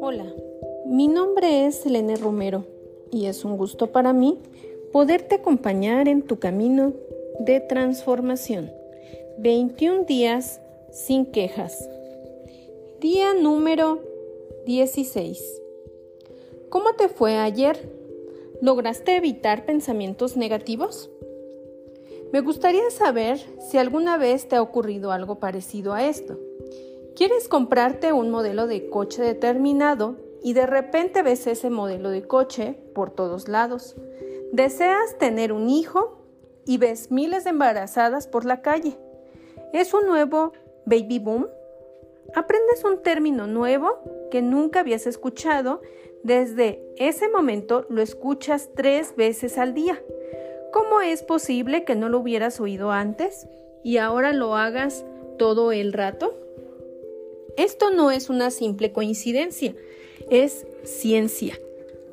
Hola, mi nombre es Selene Romero y es un gusto para mí poderte acompañar en tu camino de transformación. 21 días sin quejas. Día número 16. ¿Cómo te fue ayer? ¿Lograste evitar pensamientos negativos? Me gustaría saber si alguna vez te ha ocurrido algo parecido a esto. ¿Quieres comprarte un modelo de coche determinado y de repente ves ese modelo de coche por todos lados? ¿Deseas tener un hijo y ves miles de embarazadas por la calle? ¿Es un nuevo baby boom? Aprendes un término nuevo que nunca habías escuchado desde ese momento lo escuchas tres veces al día. ¿Cómo es posible que no lo hubieras oído antes y ahora lo hagas todo el rato? Esto no es una simple coincidencia, es ciencia.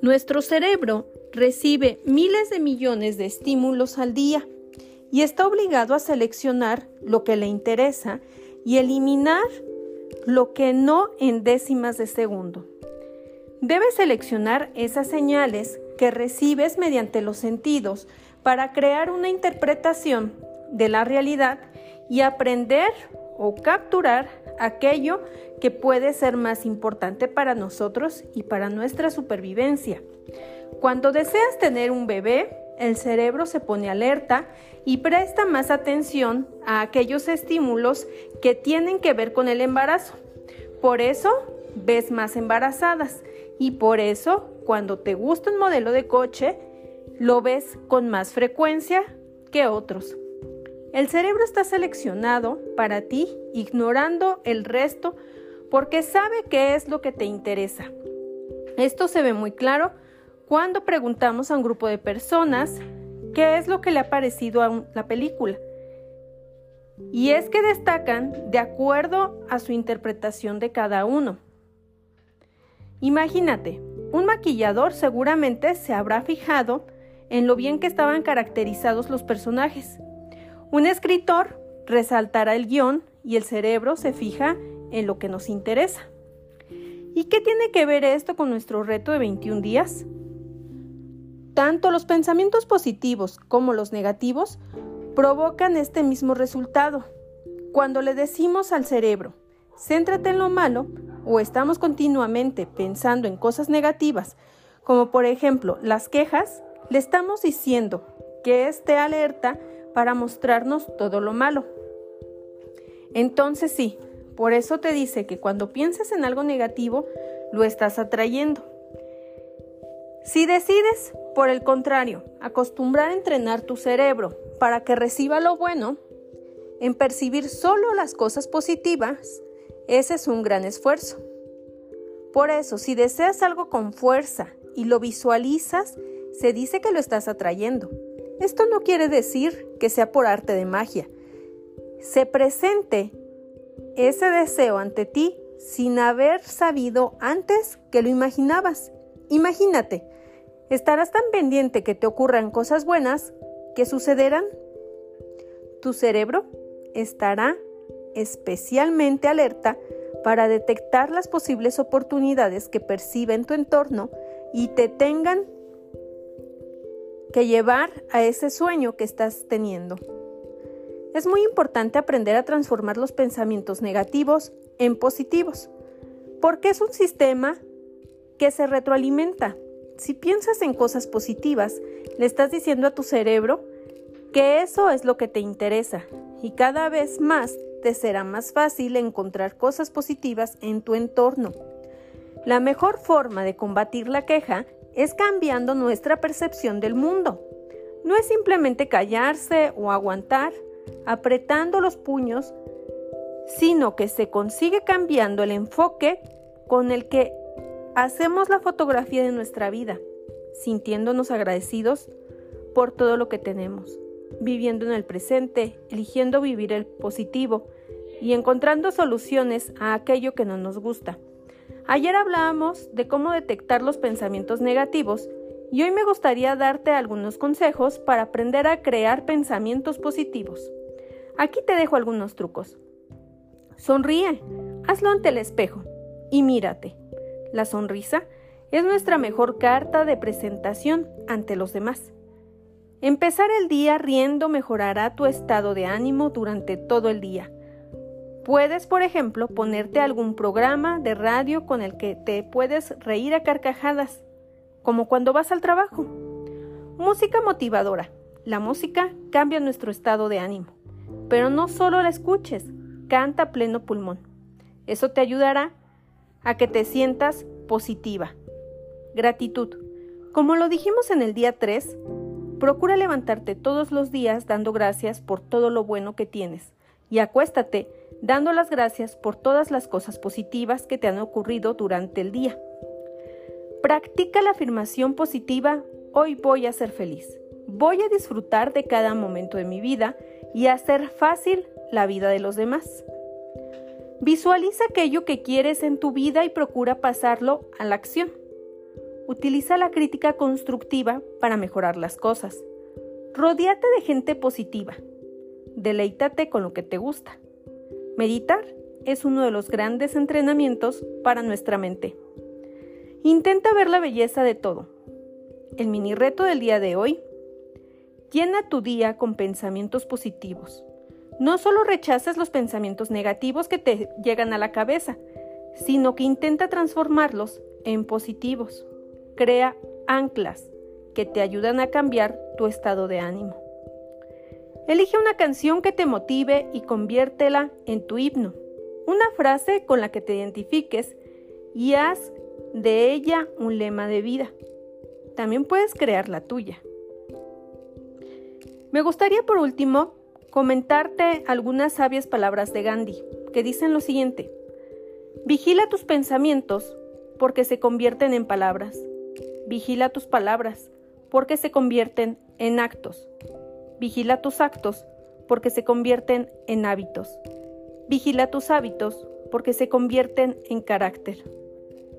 Nuestro cerebro recibe miles de millones de estímulos al día y está obligado a seleccionar lo que le interesa y eliminar lo que no en décimas de segundo. Debes seleccionar esas señales que recibes mediante los sentidos para crear una interpretación de la realidad y aprender o capturar aquello que puede ser más importante para nosotros y para nuestra supervivencia. Cuando deseas tener un bebé, el cerebro se pone alerta y presta más atención a aquellos estímulos que tienen que ver con el embarazo. Por eso ves más embarazadas y por eso cuando te gusta un modelo de coche, lo ves con más frecuencia que otros. El cerebro está seleccionado para ti, ignorando el resto, porque sabe qué es lo que te interesa. Esto se ve muy claro cuando preguntamos a un grupo de personas qué es lo que le ha parecido a la película. Y es que destacan de acuerdo a su interpretación de cada uno. Imagínate, un maquillador seguramente se habrá fijado en lo bien que estaban caracterizados los personajes. Un escritor resaltará el guion y el cerebro se fija en lo que nos interesa. ¿Y qué tiene que ver esto con nuestro reto de 21 días? Tanto los pensamientos positivos como los negativos provocan este mismo resultado. Cuando le decimos al cerebro, céntrate en lo malo, o estamos continuamente pensando en cosas negativas, como por ejemplo las quejas, le estamos diciendo que esté alerta para mostrarnos todo lo malo. Entonces sí, por eso te dice que cuando pienses en algo negativo, lo estás atrayendo. Si decides, por el contrario, acostumbrar a entrenar tu cerebro para que reciba lo bueno, en percibir solo las cosas positivas, ese es un gran esfuerzo. Por eso, si deseas algo con fuerza y lo visualizas, se dice que lo estás atrayendo. Esto no quiere decir que sea por arte de magia. Se presente ese deseo ante ti sin haber sabido antes que lo imaginabas. Imagínate, estarás tan pendiente que te ocurran cosas buenas que sucederán. Tu cerebro estará especialmente alerta para detectar las posibles oportunidades que percibe en tu entorno y te tengan que llevar a ese sueño que estás teniendo. Es muy importante aprender a transformar los pensamientos negativos en positivos, porque es un sistema que se retroalimenta. Si piensas en cosas positivas, le estás diciendo a tu cerebro que eso es lo que te interesa y cada vez más te será más fácil encontrar cosas positivas en tu entorno. La mejor forma de combatir la queja es cambiando nuestra percepción del mundo. No es simplemente callarse o aguantar, apretando los puños, sino que se consigue cambiando el enfoque con el que hacemos la fotografía de nuestra vida, sintiéndonos agradecidos por todo lo que tenemos viviendo en el presente, eligiendo vivir el positivo y encontrando soluciones a aquello que no nos gusta. Ayer hablábamos de cómo detectar los pensamientos negativos y hoy me gustaría darte algunos consejos para aprender a crear pensamientos positivos. Aquí te dejo algunos trucos. Sonríe, hazlo ante el espejo y mírate. La sonrisa es nuestra mejor carta de presentación ante los demás. Empezar el día riendo mejorará tu estado de ánimo durante todo el día. Puedes, por ejemplo, ponerte algún programa de radio con el que te puedes reír a carcajadas, como cuando vas al trabajo. Música motivadora. La música cambia nuestro estado de ánimo. Pero no solo la escuches, canta pleno pulmón. Eso te ayudará a que te sientas positiva. Gratitud. Como lo dijimos en el día 3, procura levantarte todos los días dando gracias por todo lo bueno que tienes y acuéstate dando las gracias por todas las cosas positivas que te han ocurrido durante el día. Practica la afirmación positiva, hoy voy a ser feliz. Voy a disfrutar de cada momento de mi vida y hacer fácil la vida de los demás. Visualiza aquello que quieres en tu vida y procura pasarlo a la acción. Utiliza la crítica constructiva para mejorar las cosas. Rodíate de gente positiva. Deleítate con lo que te gusta. Meditar es uno de los grandes entrenamientos para nuestra mente. Intenta ver la belleza de todo. El mini reto del día de hoy. Llena tu día con pensamientos positivos. No solo rechaces los pensamientos negativos que te llegan a la cabeza, sino que intenta transformarlos en positivos. Crea anclas que te ayudan a cambiar tu estado de ánimo. Elige una canción que te motive y conviértela en tu himno, una frase con la que te identifiques y haz de ella un lema de vida. También puedes crear la tuya. Me gustaría por último comentarte algunas sabias palabras de Gandhi que dicen lo siguiente. Vigila tus pensamientos porque se convierten en palabras. Vigila tus palabras porque se convierten en actos. Vigila tus actos, porque se convierten en hábitos. Vigila tus hábitos, porque se convierten en carácter.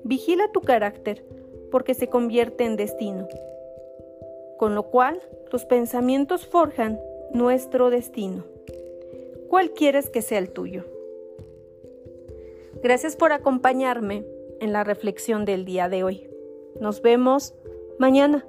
Vigila tu carácter, porque se convierte en destino. Con lo cual, tus pensamientos forjan nuestro destino. ¿Cuál quieres que sea el tuyo? Gracias por acompañarme en la reflexión del día de hoy. Nos vemos mañana.